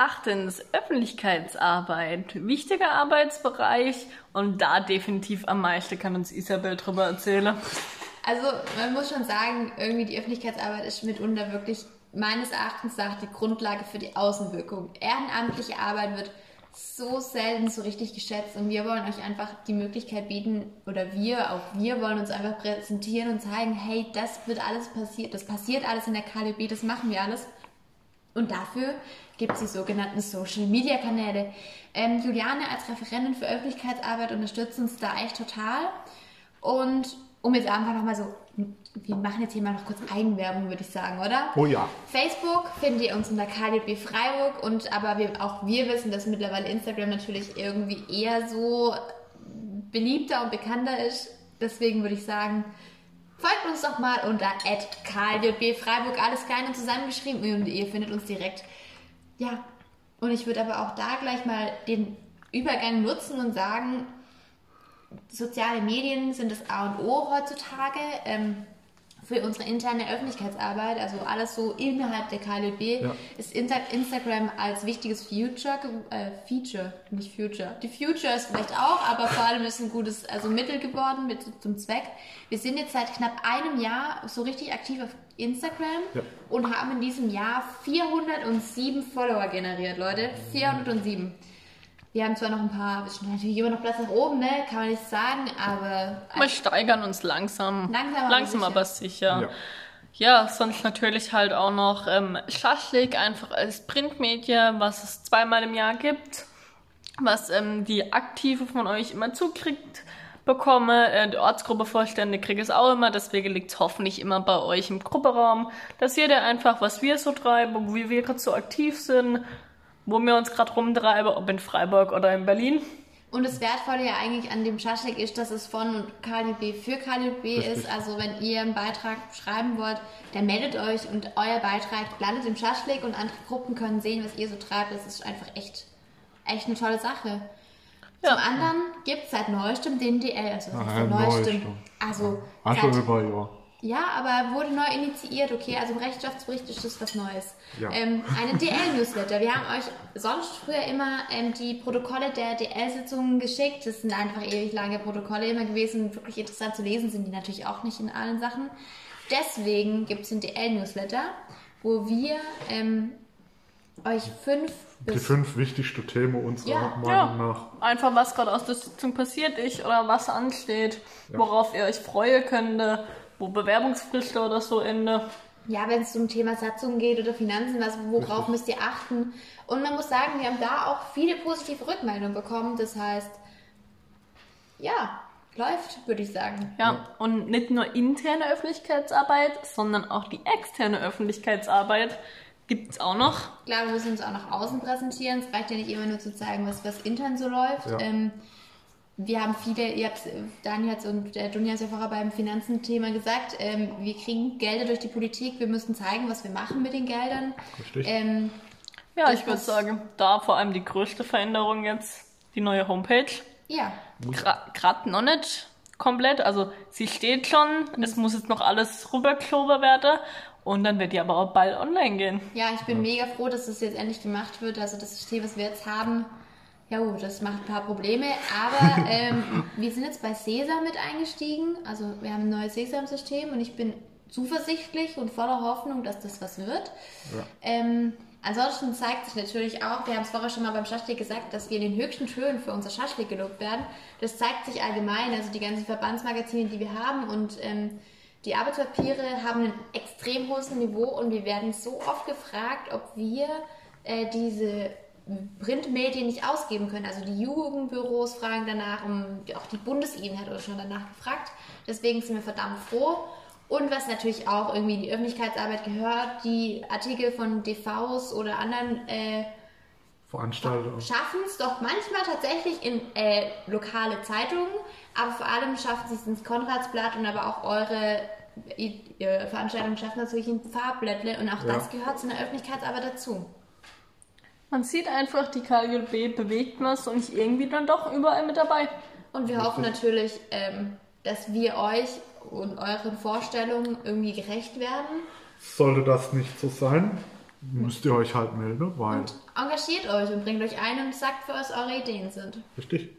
Erachtens Öffentlichkeitsarbeit, wichtiger Arbeitsbereich und da definitiv am meisten kann uns Isabel drüber erzählen. Also man muss schon sagen, irgendwie die Öffentlichkeitsarbeit ist mitunter wirklich meines Erachtens nach die Grundlage für die Außenwirkung. Ehrenamtliche Arbeit wird so selten so richtig geschätzt und wir wollen euch einfach die Möglichkeit bieten oder wir, auch wir wollen uns einfach präsentieren und zeigen, hey, das wird alles passiert, das passiert alles in der KDB, das machen wir alles. Und dafür gibt es die sogenannten Social Media Kanäle. Ähm, Juliane als Referentin für Öffentlichkeitsarbeit unterstützt uns da echt total. Und um jetzt einfach nochmal so, wir machen jetzt hier mal noch kurz Eigenwerbung, würde ich sagen, oder? Oh ja. Facebook findet ihr uns unter KDB Freiburg und aber wir, auch wir wissen, dass mittlerweile Instagram natürlich irgendwie eher so beliebter und bekannter ist. Deswegen würde ich sagen, folgt uns doch mal unter KDB Freiburg, alles klein und zusammengeschrieben und ihr findet uns direkt. Ja, und ich würde aber auch da gleich mal den Übergang nutzen und sagen, soziale Medien sind das A und O heutzutage ähm, für unsere interne Öffentlichkeitsarbeit, also alles so innerhalb der KLB, ja. ist Instagram als wichtiges Future, äh, Feature, nicht Future. Die Future ist vielleicht auch, aber vor allem ist ein gutes also Mittel geworden mit zum Zweck. Wir sind jetzt seit knapp einem Jahr so richtig aktiv auf Instagram ja. und haben in diesem Jahr 407 Follower generiert, Leute. 407. Wir haben zwar noch ein paar, wir sind natürlich immer noch Platz nach oben, ne? kann man nicht sagen, aber. Wir steigern uns langsam. Langsam, aber langsam sicher. Aber sicher. Ja. ja. sonst natürlich halt auch noch ähm, Schaschlik, einfach als Printmedien, was es zweimal im Jahr gibt, was ähm, die Aktive von euch immer zukriegt bekomme. Äh, die Ortsgruppe Vorstände kriege es auch immer, deswegen liegt es hoffentlich immer bei euch im Grupperaum, dass jeder einfach, was wir so treiben, wo wir gerade so aktiv sind, wo wir uns gerade rumtreiben, ob in Freiburg oder in Berlin. Und das Wertvolle ja eigentlich an dem Schaschlik ist, dass es von KDB für KDB ist. Also wenn ihr einen Beitrag schreiben wollt, dann meldet euch und euer Beitrag landet im Schaschlik und andere Gruppen können sehen, was ihr so treibt. Das ist einfach echt, echt eine tolle Sache. Ja. Zum anderen gibt es seit neuestem den DL, also Ach, neuestem. neuestem. Also, also über ja. Aber wurde neu initiiert, okay, also im Rechenschaftsbericht ist das was Neues. Ja. Ähm, eine DL-Newsletter. Wir haben euch sonst früher immer ähm, die Protokolle der DL-Sitzungen geschickt. Das sind einfach ewig lange Protokolle immer gewesen, wirklich interessant zu lesen, sind die natürlich auch nicht in allen Sachen. Deswegen gibt es den DL-Newsletter, wo wir ähm, euch fünf die fünf wichtigsten Themen unserer ja. Meinung ja. nach. Einfach was gerade aus der Sitzung passiert ist oder was ansteht, ja. worauf ihr euch freuen könnt wo Bewerbungsfrist oder so Ende. Ja, wenn es zum Thema Satzung geht oder Finanzen, was, worauf müsst ihr achten? Und man muss sagen, wir haben da auch viele positive Rückmeldungen bekommen. Das heißt, ja, läuft, würde ich sagen. Ja, ja, und nicht nur interne Öffentlichkeitsarbeit, sondern auch die externe Öffentlichkeitsarbeit gibt es auch noch. Klar, wir müssen uns auch nach außen präsentieren. Es reicht ja nicht immer nur zu zeigen, was, was intern so läuft. Ja. Ähm, wir haben viele, ihr habt, Daniel und der Dunja hat ja vorher beim Finanzenthema gesagt, ähm, wir kriegen Gelder durch die Politik, wir müssen zeigen, was wir machen mit den Geldern. Richtig. Ähm, ja, ich würde sagen, da vor allem die größte Veränderung jetzt, die neue Homepage. Ja. Gerade noch nicht komplett, also sie steht schon, mhm. es muss jetzt noch alles rüberklober werden und dann wird die aber auch bald online gehen. Ja, ich bin ja. mega froh, dass das jetzt endlich gemacht wird. Also das System, was wir jetzt haben, ja gut, das macht ein paar Probleme, aber ähm, wir sind jetzt bei Sesam mit eingestiegen. Also wir haben ein neues Sesam-System und ich bin zuversichtlich und voller Hoffnung, dass das was wird. Ja. Ähm, ansonsten zeigt sich natürlich auch, wir haben es vorher schon mal beim Schaschlik gesagt, dass wir in den höchsten Tönen für unser Schaschlik gelobt werden. Das zeigt sich allgemein, also die ganzen Verbandsmagazine, die wir haben und ähm, die Arbeitspapiere haben ein extrem hohes Niveau und wir werden so oft gefragt, ob wir äh, diese Printmedien nicht ausgeben können. Also die Jugendbüros fragen danach, um, auch die Bundesebene hat uns schon danach gefragt. Deswegen sind wir verdammt froh. Und was natürlich auch irgendwie in die Öffentlichkeitsarbeit gehört, die Artikel von DVs oder anderen äh, Veranstaltungen schaffen es doch manchmal tatsächlich in äh, lokale Zeitungen, aber vor allem schaffen sie es ins Konradsblatt und aber auch eure äh, Veranstaltungen schaffen natürlich in Farbblättle und auch ja. das gehört zu einer Öffentlichkeitsarbeit dazu. Man sieht einfach, die KGB bewegt was und ich irgendwie dann doch überall mit dabei. Und wir hoffen natürlich, ähm, dass wir euch und euren Vorstellungen irgendwie gerecht werden. Sollte das nicht so sein, müsst ihr euch halt melden, weil. Und engagiert euch und bringt euch ein und sagt, für was eure Ideen sind. Richtig.